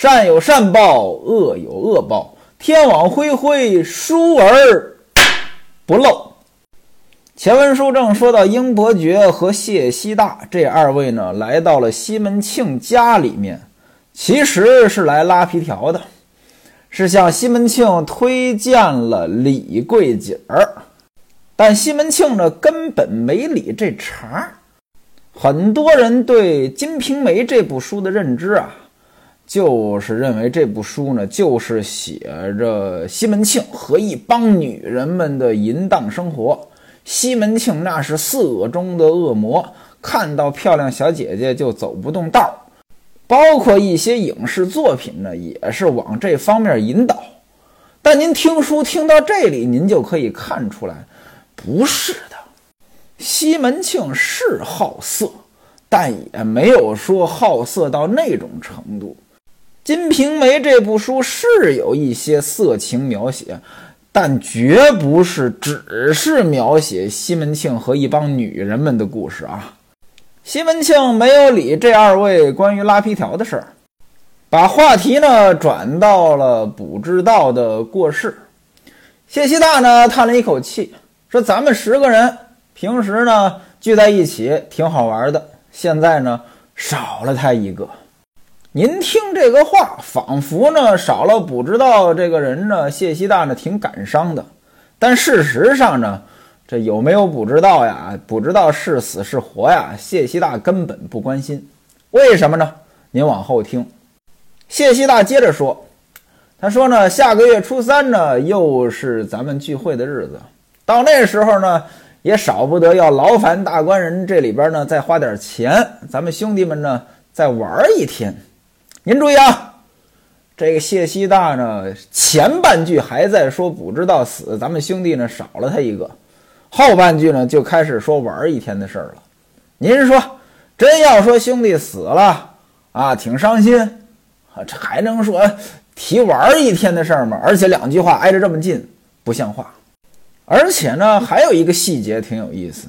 善有善报，恶有恶报，天网恢恢，疏而不漏。前文书正说到，英伯爵和谢希大这二位呢，来到了西门庆家里面，其实是来拉皮条的，是向西门庆推荐了李桂姐儿。但西门庆呢，根本没理这茬儿。很多人对《金瓶梅》这部书的认知啊，就是认为这部书呢，就是写着西门庆和一帮女人们的淫荡生活。西门庆那是色中的恶魔，看到漂亮小姐姐就走不动道儿。包括一些影视作品呢，也是往这方面引导。但您听书听到这里，您就可以看出来，不是的。西门庆是好色，但也没有说好色到那种程度。《金瓶梅》这部书是有一些色情描写。但绝不是只是描写西门庆和一帮女人们的故事啊！西门庆没有理这二位关于拉皮条的事儿，把话题呢转到了卜知道的过世。谢希大呢叹了一口气，说：“咱们十个人平时呢聚在一起挺好玩的，现在呢少了他一个。”您听这个话，仿佛呢少了不知道这个人呢，谢希大呢挺感伤的。但事实上呢，这有没有不知道呀？不知道是死是活呀？谢希大根本不关心。为什么呢？您往后听。谢希大接着说：“他说呢，下个月初三呢，又是咱们聚会的日子。到那时候呢，也少不得要劳烦大官人这里边呢再花点钱，咱们兄弟们呢再玩一天。”您注意啊，这个谢希大呢，前半句还在说不知道死，咱们兄弟呢少了他一个，后半句呢就开始说玩一天的事儿了。您说，真要说兄弟死了啊，挺伤心啊，这还能说提玩一天的事儿吗？而且两句话挨着这么近，不像话。而且呢，还有一个细节挺有意思，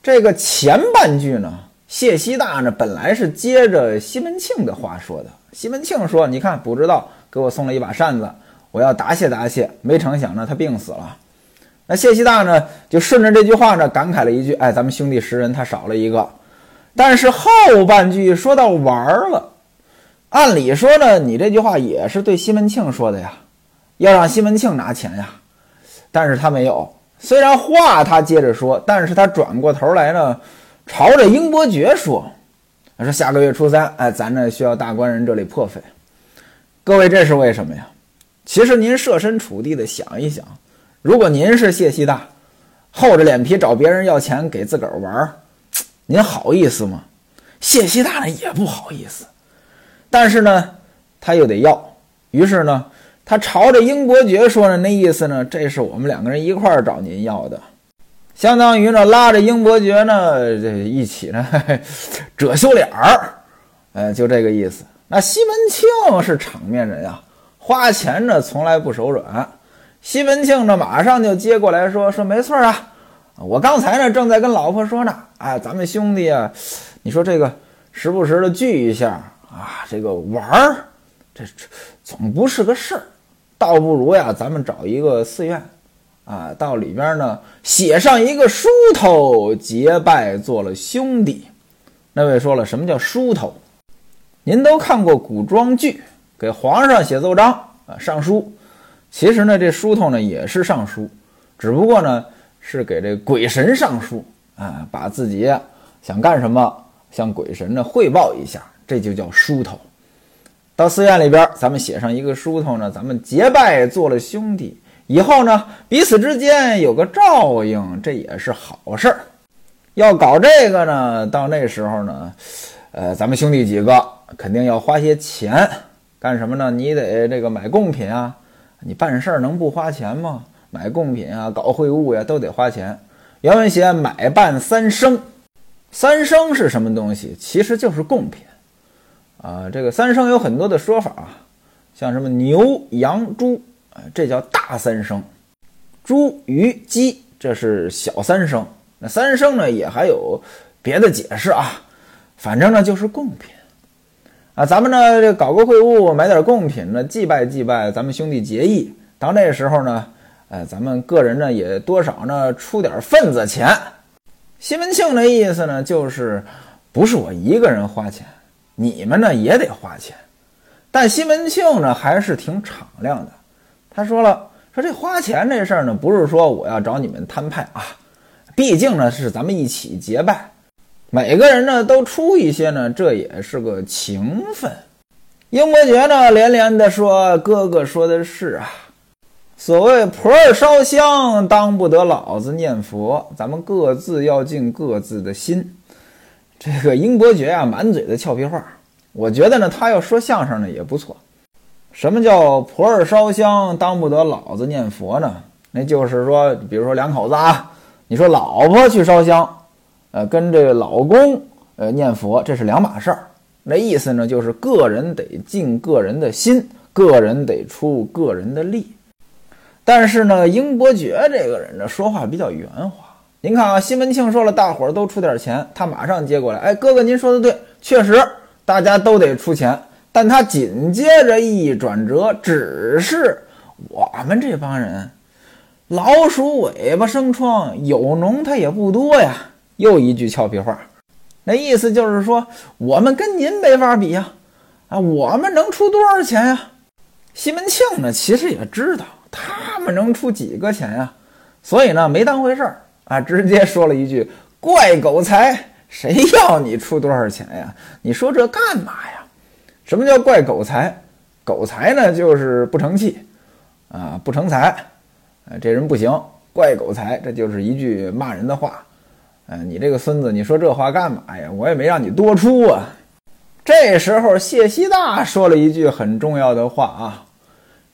这个前半句呢。谢希大呢，本来是接着西门庆的话说的。西门庆说：“你看，不知道给我送了一把扇子，我要答谢答谢。”没成想呢，他病死了。那谢希大呢，就顺着这句话呢，感慨了一句：“哎，咱们兄弟十人，他少了一个。”但是后半句说到玩儿了，按理说呢，你这句话也是对西门庆说的呀，要让西门庆拿钱呀。但是他没有，虽然话他接着说，但是他转过头来呢。朝着英伯爵说：“说下个月初三，哎，咱呢需要大官人这里破费。各位，这是为什么呀？其实您设身处地的想一想，如果您是谢希大，厚着脸皮找别人要钱给自个儿玩，您好意思吗？谢希大呢也不好意思，但是呢他又得要，于是呢他朝着英伯爵说呢，那意思呢，这是我们两个人一块儿找您要的。”相当于呢，拉着英伯爵呢，这一起呢，遮羞脸儿，呃，就这个意思。那西门庆是场面人呀，花钱呢从来不手软。西门庆呢，马上就接过来说：“说没错啊，我刚才呢正在跟老婆说呢，哎，咱们兄弟啊，你说这个时不时的聚一下啊，这个玩儿，这总不是个事儿，倒不如呀，咱们找一个寺院。”啊，到里边呢，写上一个书头，结拜做了兄弟。那位说了，什么叫书头？您都看过古装剧，给皇上写奏章啊，上书。其实呢，这书头呢也是上书，只不过呢是给这鬼神上书啊，把自己想干什么向鬼神呢汇报一下，这就叫书头。到寺院里边，咱们写上一个书头呢，咱们结拜做了兄弟。以后呢，彼此之间有个照应，这也是好事儿。要搞这个呢，到那时候呢，呃，咱们兄弟几个肯定要花些钱，干什么呢？你得这个买贡品啊，你办事儿能不花钱吗？买贡品啊，搞会务呀，都得花钱。原文写买办三生，三生是什么东西？其实就是贡品啊。这个三生有很多的说法啊，像什么牛、羊、猪。这叫大三生，猪、鱼、鸡，这是小三生。那三生呢，也还有别的解释啊。反正呢，就是贡品啊，咱们呢这搞个会务，买点贡品呢，祭拜祭拜，咱们兄弟结义。到那时候呢，呃，咱们个人呢也多少呢出点份子钱。西门庆的意思呢，就是不是我一个人花钱，你们呢也得花钱。但西门庆呢还是挺敞亮的，他说了，说这花钱这事儿呢，不是说我要找你们摊派啊，毕竟呢是咱们一起结拜。每个人呢都出一些呢，这也是个情分。英伯爵呢连连的说：“哥哥说的是啊，所谓婆儿烧香，当不得老子念佛。咱们各自要尽各自的心。”这个英伯爵啊，满嘴的俏皮话。我觉得呢，他要说相声呢也不错。什么叫婆儿烧香，当不得老子念佛呢？那就是说，比如说两口子啊，你说老婆去烧香。呃，跟这个老公呃念佛，这是两码事儿。那意思呢，就是个人得尽个人的心，个人得出个人的力。但是呢，英伯爵这个人呢，说话比较圆滑。您看啊，西门庆说了，大伙儿都出点钱，他马上接过来，哎，哥哥您说的对，确实大家都得出钱。但他紧接着一转折，只是我们这帮人，老鼠尾巴生疮，有脓它也不多呀。又一句俏皮话，那意思就是说，我们跟您没法比呀，啊，我们能出多少钱呀？西门庆呢，其实也知道他们能出几个钱呀，所以呢，没当回事儿啊，直接说了一句：“怪狗才，谁要你出多少钱呀？你说这干嘛呀？什么叫怪狗才？狗才呢，就是不成器，啊，不成才，啊，这人不行，怪狗才，这就是一句骂人的话。”哎，你这个孙子，你说这话干嘛呀？我也没让你多出啊。这时候，谢希大说了一句很重要的话啊，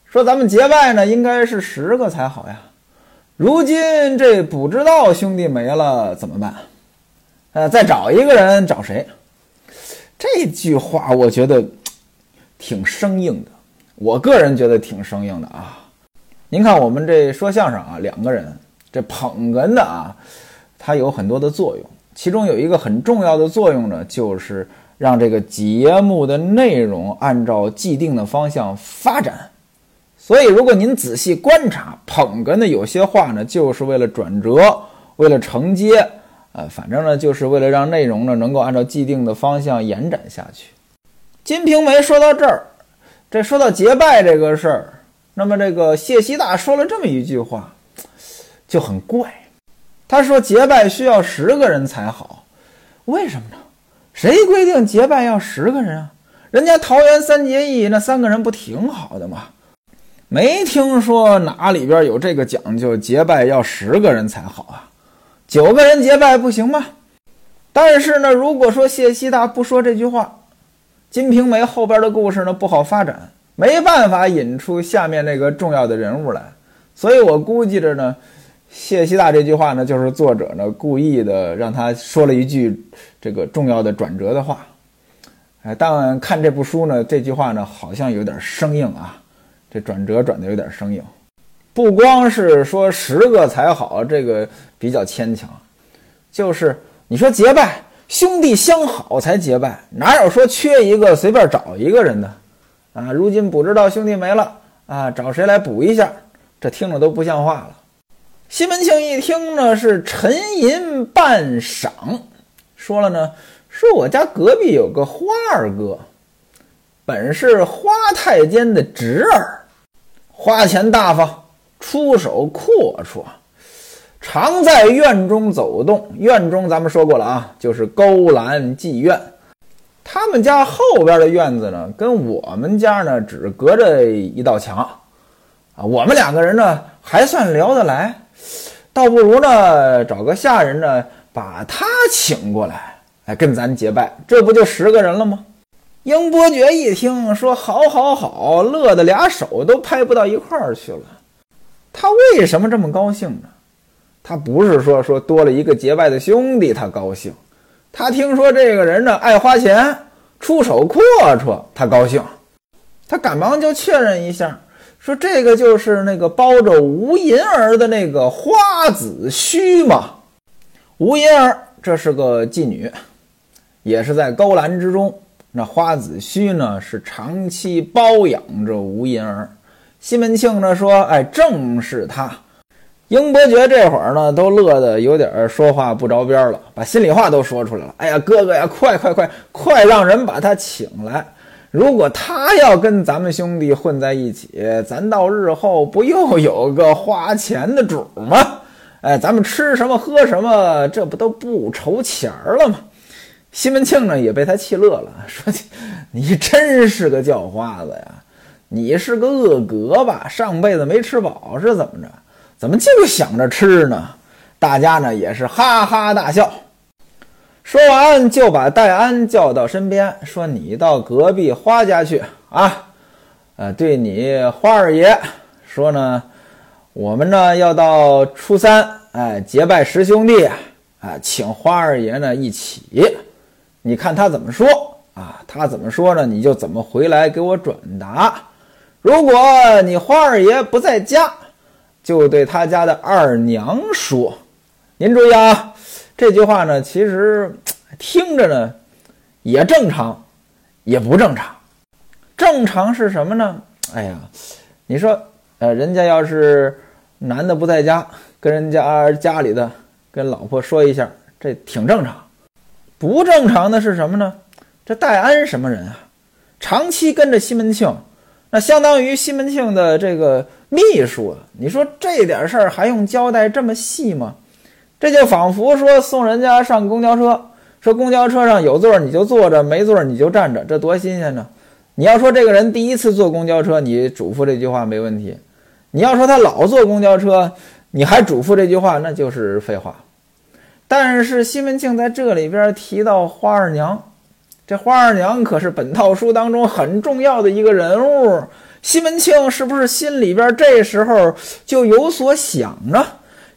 说咱们结拜呢，应该是十个才好呀。如今这不知道兄弟没了怎么办？呃，再找一个人，找谁？这句话我觉得挺生硬的，我个人觉得挺生硬的啊。您看我们这说相声啊，两个人这捧哏的啊。它有很多的作用，其中有一个很重要的作用呢，就是让这个节目的内容按照既定的方向发展。所以，如果您仔细观察捧哏的有些话呢，就是为了转折，为了承接，呃，反正呢，就是为了让内容呢能够按照既定的方向延展下去。金瓶梅说到这儿，这说到结拜这个事儿，那么这个谢希大说了这么一句话，就很怪。他说结拜需要十个人才好，为什么呢？谁规定结拜要十个人啊？人家桃园三结义那三个人不挺好的吗？没听说哪里边有这个讲究，结拜要十个人才好啊？九个人结拜不行吗？但是呢，如果说谢希大不说这句话，《金瓶梅》后边的故事呢不好发展，没办法引出下面那个重要的人物来，所以我估计着呢。谢希大这句话呢，就是作者呢故意的让他说了一句这个重要的转折的话。哎，但看这部书呢，这句话呢好像有点生硬啊，这转折转的有点生硬。不光是说十个才好，这个比较牵强，就是你说结拜兄弟相好才结拜，哪有说缺一个随便找一个人的啊？如今不知道兄弟没了啊，找谁来补一下？这听着都不像话了。西门庆一听呢，是沉吟半晌，说了呢，说我家隔壁有个花二哥，本是花太监的侄儿，花钱大方，出手阔绰，常在院中走动。院中咱们说过了啊，就是勾栏妓院。他们家后边的院子呢，跟我们家呢只隔着一道墙，啊，我们两个人呢还算聊得来。倒不如呢，找个下人呢，把他请过来，哎，跟咱结拜，这不就十个人了吗？英伯爵一听说，好，好，好，乐得俩手都拍不到一块儿去了。他为什么这么高兴呢？他不是说说多了一个结拜的兄弟，他高兴。他听说这个人呢爱花钱，出手阔绰，他高兴。他赶忙就确认一下。说这个就是那个包着吴银儿的那个花子虚嘛？吴银儿这是个妓女，也是在勾栏之中那花子虚呢是长期包养着吴银儿。西门庆呢说：“哎，正是他。”英伯爵这会儿呢都乐得有点说话不着边了，把心里话都说出来了。哎呀，哥哥呀，快快快快，让人把他请来！如果他要跟咱们兄弟混在一起，咱到日后不又有个花钱的主吗？哎，咱们吃什么喝什么，这不都不愁钱儿了吗？西门庆呢也被他气乐了，说：“你真是个叫花子呀！你是个恶格吧？上辈子没吃饱是怎么着？怎么就想着吃呢？”大家呢也是哈哈大笑。说完就把戴安叫到身边，说：“你到隔壁花家去啊！呃，对你花二爷说呢，我们呢要到初三，哎，结拜十兄弟，啊，请花二爷呢一起。”你看他怎么说啊？他怎么说呢？你就怎么回来给我转达。如果你花二爷不在家，就对他家的二娘说。您注意啊，这句话呢，其实听着呢也正常，也不正常。正常是什么呢？哎呀，你说，呃，人家要是男的不在家，跟人家家里的跟老婆说一下，这挺正常。不正常的是什么呢？这戴安什么人啊？长期跟着西门庆，那相当于西门庆的这个秘书啊。你说这点事儿还用交代这么细吗？这就仿佛说送人家上公交车，说公交车上有座你就坐着，没座你就站着，这多新鲜呢！你要说这个人第一次坐公交车，你嘱咐这句话没问题；你要说他老坐公交车，你还嘱咐这句话，那就是废话。但是西门庆在这里边提到花二娘，这花二娘可是本套书当中很重要的一个人物。西门庆是不是心里边这时候就有所想呢？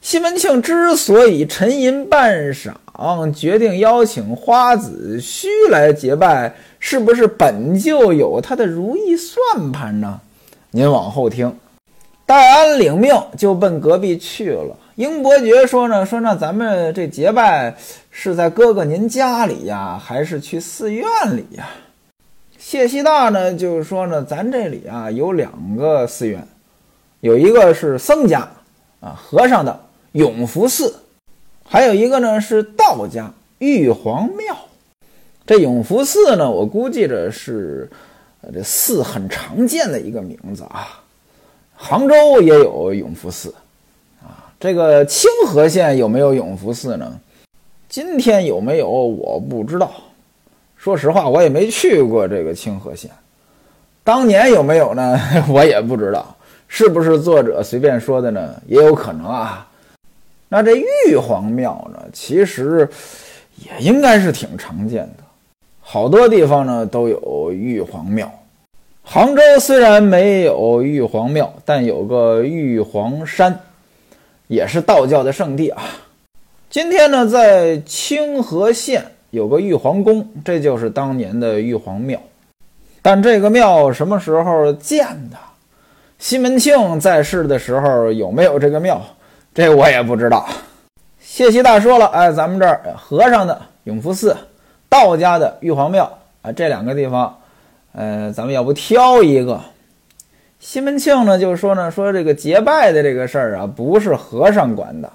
西门庆之所以沉吟半晌，决定邀请花子虚来结拜，是不是本就有他的如意算盘呢？您往后听。戴安领命就奔隔壁去了。英伯爵说呢，说那咱们这结拜是在哥哥您家里呀，还是去寺院里呀？谢希大呢，就是说呢，咱这里啊有两个寺院，有一个是僧家啊和尚的永福寺，还有一个呢是道家玉皇庙。这永福寺呢，我估计着是这寺很常见的一个名字啊，杭州也有永福寺啊。这个清河县有没有永福寺呢？今天有没有我不知道。说实话，我也没去过这个清河县。当年有没有呢？我也不知道。是不是作者随便说的呢？也有可能啊。那这玉皇庙呢？其实也应该是挺常见的。好多地方呢都有玉皇庙。杭州虽然没有玉皇庙，但有个玉皇山。也是道教的圣地啊！今天呢，在清河县有个玉皇宫，这就是当年的玉皇庙。但这个庙什么时候建的？西门庆在世的时候有没有这个庙？这我也不知道。谢希大说了，哎，咱们这儿和尚的永福寺，道家的玉皇庙啊，这两个地方，呃，咱们要不挑一个？西门庆呢，就说呢，说这个结拜的这个事儿啊，不是和尚管的。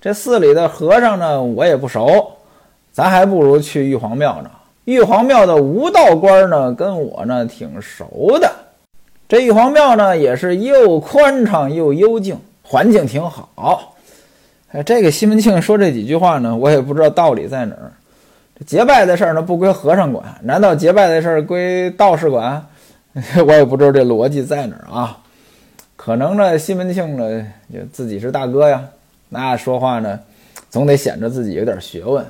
这寺里的和尚呢，我也不熟，咱还不如去玉皇庙呢。玉皇庙的吴道官呢，跟我呢挺熟的。这玉皇庙呢，也是又宽敞又幽静，环境挺好。哎，这个西门庆说这几句话呢，我也不知道道理在哪儿。这结拜的事儿呢，不归和尚管，难道结拜的事儿归道士管？我也不知道这逻辑在哪儿啊，可能呢，西门庆呢，就自己是大哥呀，那说话呢，总得显着自己有点学问。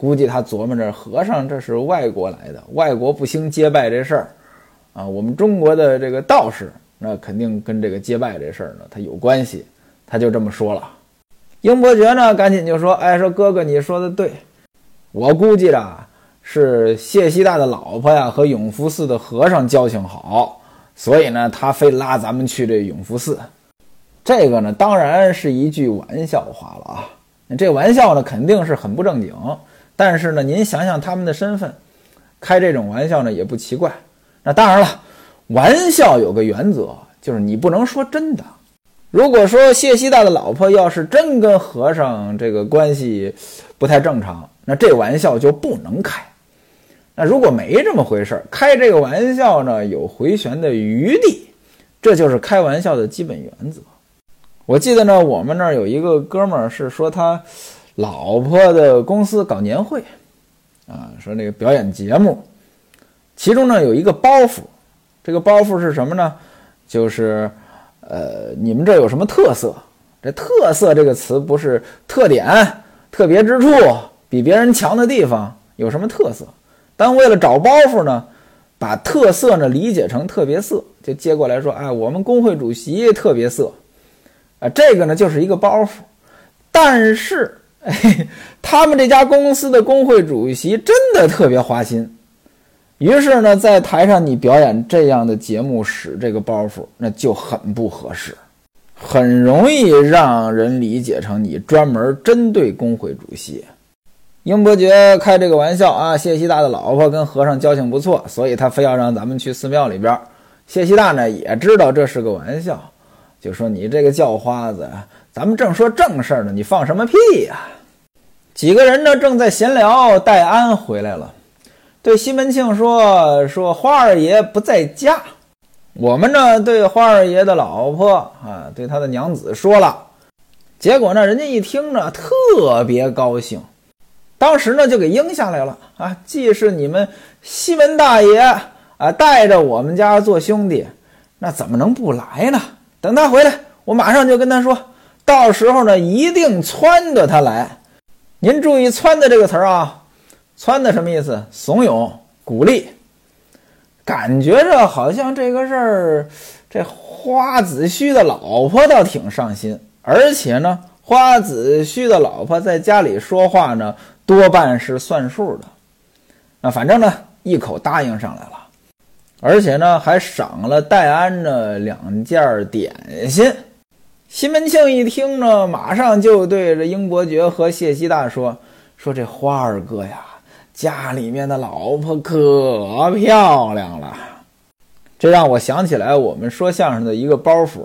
估计他琢磨着，和尚这是外国来的，外国不兴结拜这事儿啊。我们中国的这个道士，那肯定跟这个结拜这事儿呢，他有关系。他就这么说了。英伯爵呢，赶紧就说：“哎，说哥哥，你说的对，我估计着。”是谢希大的老婆呀，和永福寺的和尚交情好，所以呢，他非拉咱们去这永福寺。这个呢，当然是一句玩笑话了啊。这玩笑呢，肯定是很不正经。但是呢，您想想他们的身份，开这种玩笑呢也不奇怪。那当然了，玩笑有个原则，就是你不能说真的。如果说谢希大的老婆要是真跟和尚这个关系不太正常，那这玩笑就不能开。那如果没这么回事儿，开这个玩笑呢有回旋的余地，这就是开玩笑的基本原则。我记得呢，我们那儿有一个哥们儿是说他老婆的公司搞年会，啊，说那个表演节目，其中呢有一个包袱，这个包袱是什么呢？就是呃，你们这有什么特色？这特色这个词不是特点、特别之处，比别人强的地方有什么特色？但为了找包袱呢，把特色呢理解成特别色，就接过来说：“哎，我们工会主席特别色，啊，这个呢就是一个包袱。但是，哎，他们这家公司的工会主席真的特别花心。于是呢，在台上你表演这样的节目使这个包袱，那就很不合适，很容易让人理解成你专门针对工会主席。”英伯爵开这个玩笑啊，谢希大的老婆跟和尚交情不错，所以他非要让咱们去寺庙里边。谢希大呢也知道这是个玩笑，就说你这个叫花子，咱们正说正事儿呢，你放什么屁呀？几个人呢正在闲聊，戴安回来了，对西门庆说：“说花二爷不在家。”我们呢对花二爷的老婆啊，对他的娘子说了，结果呢人家一听呢特别高兴。当时呢，就给应下来了啊！既是你们西门大爷啊，带着我们家做兄弟，那怎么能不来呢？等他回来，我马上就跟他说，到时候呢，一定撺掇他来。您注意“撺掇”这个词儿啊，“撺掇”什么意思？怂恿、鼓励。感觉着好像这个事儿，这花子虚的老婆倒挺上心，而且呢，花子虚的老婆在家里说话呢。多半是算数的，那反正呢，一口答应上来了，而且呢，还赏了戴安呢两件点心。西门庆一听呢，马上就对着英伯爵和谢希大说：“说这花二哥呀，家里面的老婆可漂亮了。”这让我想起来我们说相声的一个包袱，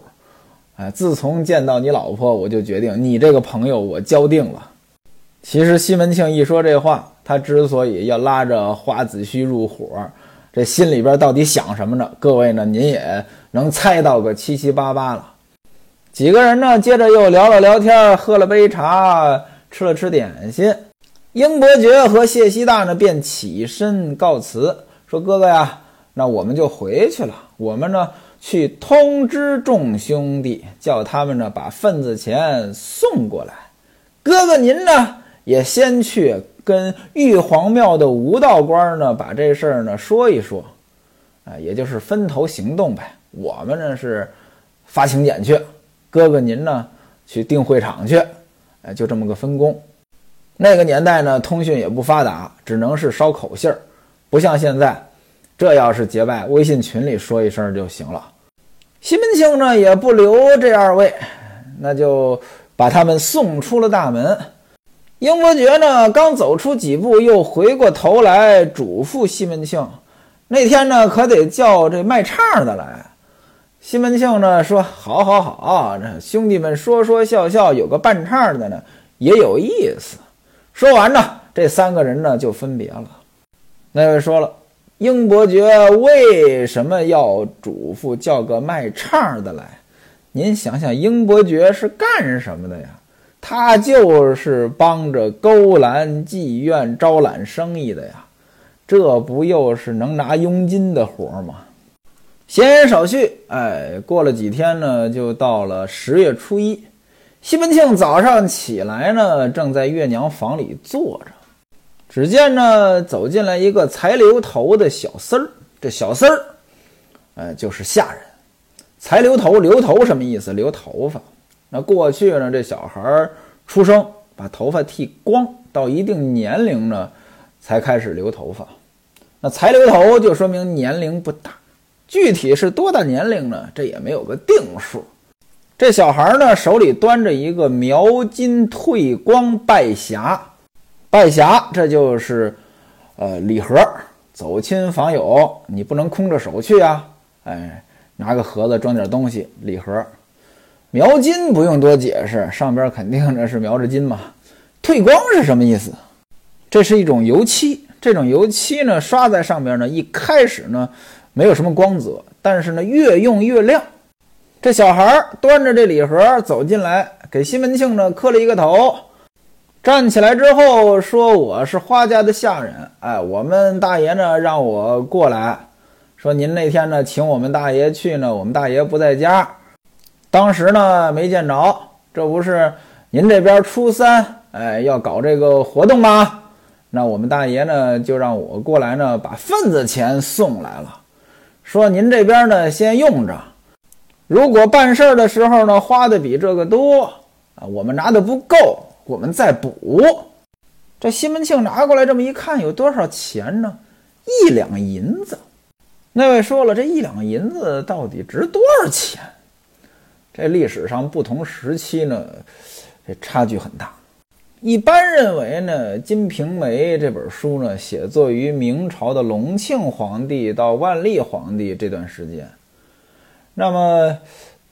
哎，自从见到你老婆，我就决定你这个朋友我交定了。其实西门庆一说这话，他之所以要拉着花子虚入伙，这心里边到底想什么呢？各位呢，您也能猜到个七七八八了。几个人呢，接着又聊了聊天，喝了杯茶，吃了吃点心。英伯爵和谢希大呢，便起身告辞，说：“哥哥呀，那我们就回去了。我们呢，去通知众兄弟，叫他们呢，把份子钱送过来。哥哥您呢？”也先去跟玉皇庙的吴道官呢，把这事儿呢说一说，啊，也就是分头行动呗。我们呢是发请柬去，哥哥您呢去订会场去，哎，就这么个分工。那个年代呢，通讯也不发达，只能是捎口信儿，不像现在，这要是结拜，微信群里说一声就行了。西门庆呢也不留这二位，那就把他们送出了大门。英伯爵呢，刚走出几步，又回过头来嘱咐西门庆：“那天呢，可得叫这卖唱的来。”西门庆呢说：“好，好，好，这兄弟们说说笑笑，有个伴唱的呢，也有意思。”说完呢，这三个人呢就分别了。那位说了：“英伯爵为什么要嘱咐叫个卖唱的来？您想想，英伯爵是干什么的呀？”他就是帮着勾栏妓院招揽生意的呀，这不又是能拿佣金的活吗？闲言少叙，哎，过了几天呢，就到了十月初一。西门庆早上起来呢，正在月娘房里坐着，只见呢走进来一个才留头的小厮儿。这小厮儿，哎，就是下人。才留头，留头什么意思？留头发。那过去呢，这小孩出生把头发剃光，到一定年龄呢，才开始留头发。那才留头就说明年龄不大，具体是多大年龄呢？这也没有个定数。这小孩呢，手里端着一个描金褪光拜匣，拜匣这就是呃礼盒，走亲访友，你不能空着手去啊！哎，拿个盒子装点东西，礼盒。描金不用多解释，上边肯定这是描着金嘛。退光是什么意思？这是一种油漆，这种油漆呢，刷在上边呢，一开始呢没有什么光泽，但是呢越用越亮。这小孩端着这礼盒走进来，给西门庆呢磕了一个头，站起来之后说：“我是花家的下人，哎，我们大爷呢让我过来，说您那天呢请我们大爷去呢，我们大爷不在家，当时呢没见着，这不是您这边初三，哎，要搞这个活动吗？那我们大爷呢就让我过来呢，把份子钱送来了，说您这边呢先用着。”如果办事儿的时候呢，花的比这个多啊，我们拿的不够，我们再补。这西门庆拿过来这么一看，有多少钱呢？一两银子。那位说了，这一两银子到底值多少钱？这历史上不同时期呢，这差距很大。一般认为呢，《金瓶梅》这本书呢，写作于明朝的隆庆皇帝到万历皇帝这段时间。那么，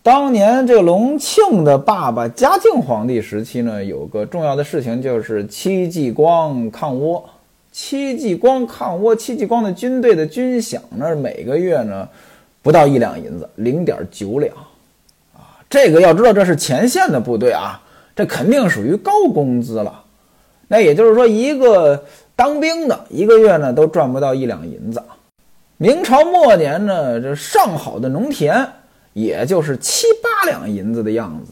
当年这个隆庆的爸爸嘉靖皇帝时期呢，有个重要的事情就是戚继光抗倭。戚继光抗倭，戚继光的军队的军饷呢，每个月呢不到一两银子，零点九两啊。这个要知道，这是前线的部队啊，这肯定属于高工资了。那也就是说，一个当兵的一个月呢都赚不到一两银子。明朝末年呢，这上好的农田也就是七八两银子的样子，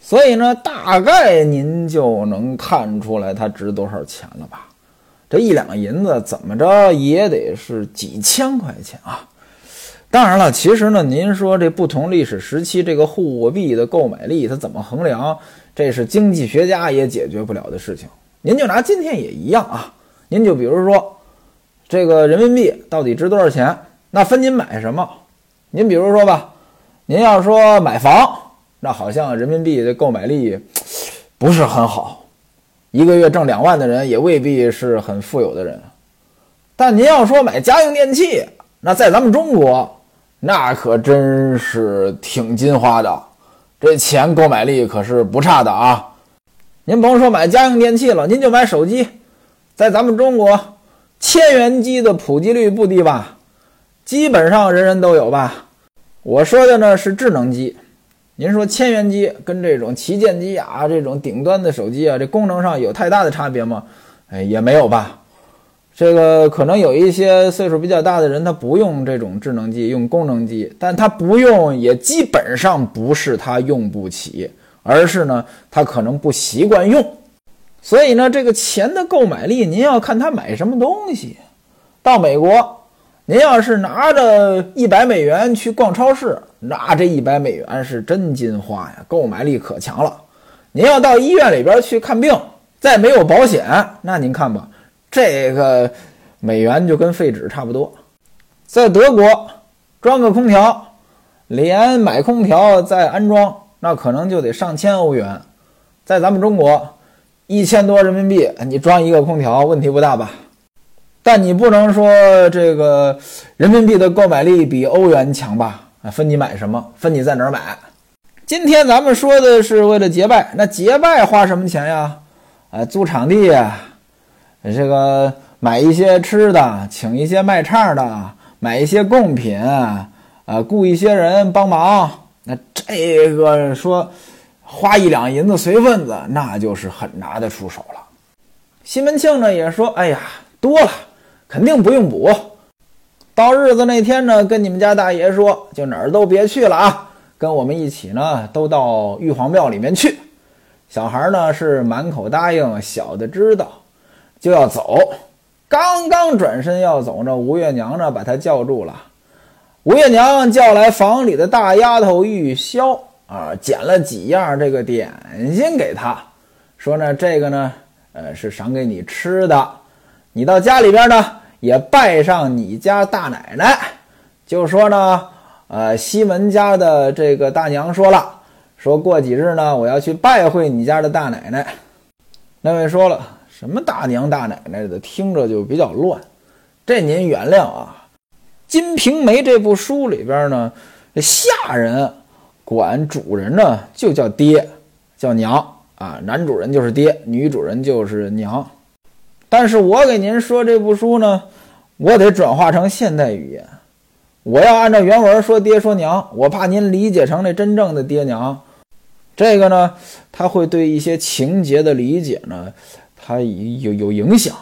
所以呢，大概您就能看出来它值多少钱了吧？这一两银子怎么着也得是几千块钱啊！当然了，其实呢，您说这不同历史时期这个货币的购买力它怎么衡量？这是经济学家也解决不了的事情。您就拿今天也一样啊，您就比如说。这个人民币到底值多少钱？那分您买什么？您比如说吧，您要说买房，那好像人民币的购买力不是很好，一个月挣两万的人也未必是很富有的人。但您要说买家用电器，那在咱们中国，那可真是挺金花的，这钱购买力可是不差的啊。您甭说买家用电器了，您就买手机，在咱们中国。千元机的普及率不低吧？基本上人人都有吧？我说的呢是智能机。您说千元机跟这种旗舰机啊，这种顶端的手机啊，这功能上有太大的差别吗？哎，也没有吧。这个可能有一些岁数比较大的人，他不用这种智能机，用功能机，但他不用也基本上不是他用不起，而是呢他可能不习惯用。所以呢，这个钱的购买力，您要看他买什么东西。到美国，您要是拿着一百美元去逛超市，那这一百美元是真金花呀，购买力可强了。您要到医院里边去看病，再没有保险，那您看吧，这个美元就跟废纸差不多。在德国装个空调，连买空调再安装，那可能就得上千欧元。在咱们中国。一千多人民币，你装一个空调问题不大吧？但你不能说这个人民币的购买力比欧元强吧？啊，分你买什么，分你在哪儿买。今天咱们说的是为了结拜，那结拜花什么钱呀？啊，租场地呀，这个买一些吃的，请一些卖唱的，买一些贡品，啊，雇一些人帮忙。那这个说。花一两银子随份子，那就是很拿得出手了。西门庆呢也说：“哎呀，多了，肯定不用补。到日子那天呢，跟你们家大爷说，就哪儿都别去了啊，跟我们一起呢，都到玉皇庙里面去。”小孩呢是满口答应，小的知道就要走。刚刚转身要走呢，吴月娘呢把他叫住了。吴月娘叫来房里的大丫头玉箫。啊，捡了几样这个点心给他，说呢，这个呢，呃，是赏给你吃的。你到家里边呢，也拜上你家大奶奶。就说呢，呃，西门家的这个大娘说了，说过几日呢，我要去拜会你家的大奶奶。那位说了，什么大娘大奶奶的，听着就比较乱。这您原谅啊。《金瓶梅》这部书里边呢，下人管主人呢就叫爹，叫娘啊，男主人就是爹，女主人就是娘。但是我给您说这部书呢，我得转化成现代语言，我要按照原文说爹说娘，我怕您理解成那真正的爹娘。这个呢，他会对一些情节的理解呢，他有有影响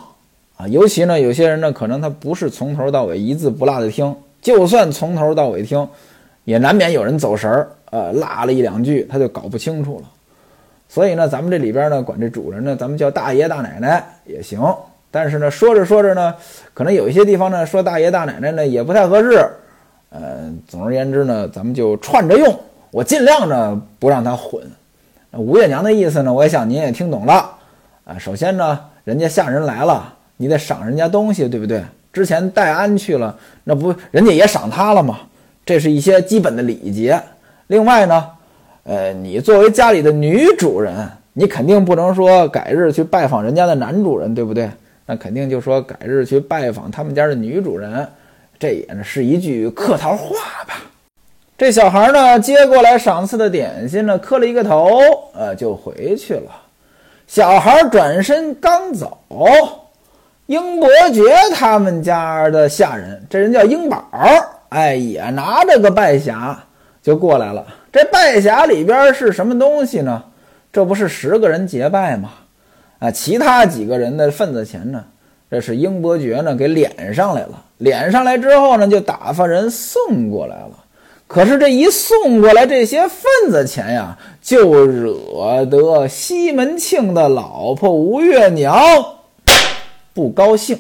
啊。尤其呢，有些人呢，可能他不是从头到尾一字不落的听，就算从头到尾听，也难免有人走神儿，呃，落了一两句，他就搞不清楚了。所以呢，咱们这里边呢，管这主人呢，咱们叫大爷大奶奶也行。但是呢，说着说着呢，可能有一些地方呢，说大爷大奶奶呢也不太合适。呃，总而言之呢，咱们就串着用。我尽量呢不让他混。吴月娘的意思呢，我也想您也听懂了啊。首先呢，人家下人来了，你得赏人家东西，对不对？之前戴安去了，那不人家也赏他了吗？这是一些基本的礼节。另外呢，呃，你作为家里的女主人，你肯定不能说改日去拜访人家的男主人，对不对？那肯定就说改日去拜访他们家的女主人，这也是一句客套话吧。这小孩呢，接过来赏赐的点心呢，磕了一个头，呃，就回去了。小孩转身刚走，英伯爵他们家的下人，这人叫英宝，哎，也拿着个拜匣就过来了。这拜匣里边是什么东西呢？这不是十个人结拜吗？啊，其他几个人的份子钱呢？这是英伯爵呢给敛上来了。敛上来之后呢，就打发人送过来了。可是这一送过来这些份子钱呀，就惹得西门庆的老婆吴月娘不高兴。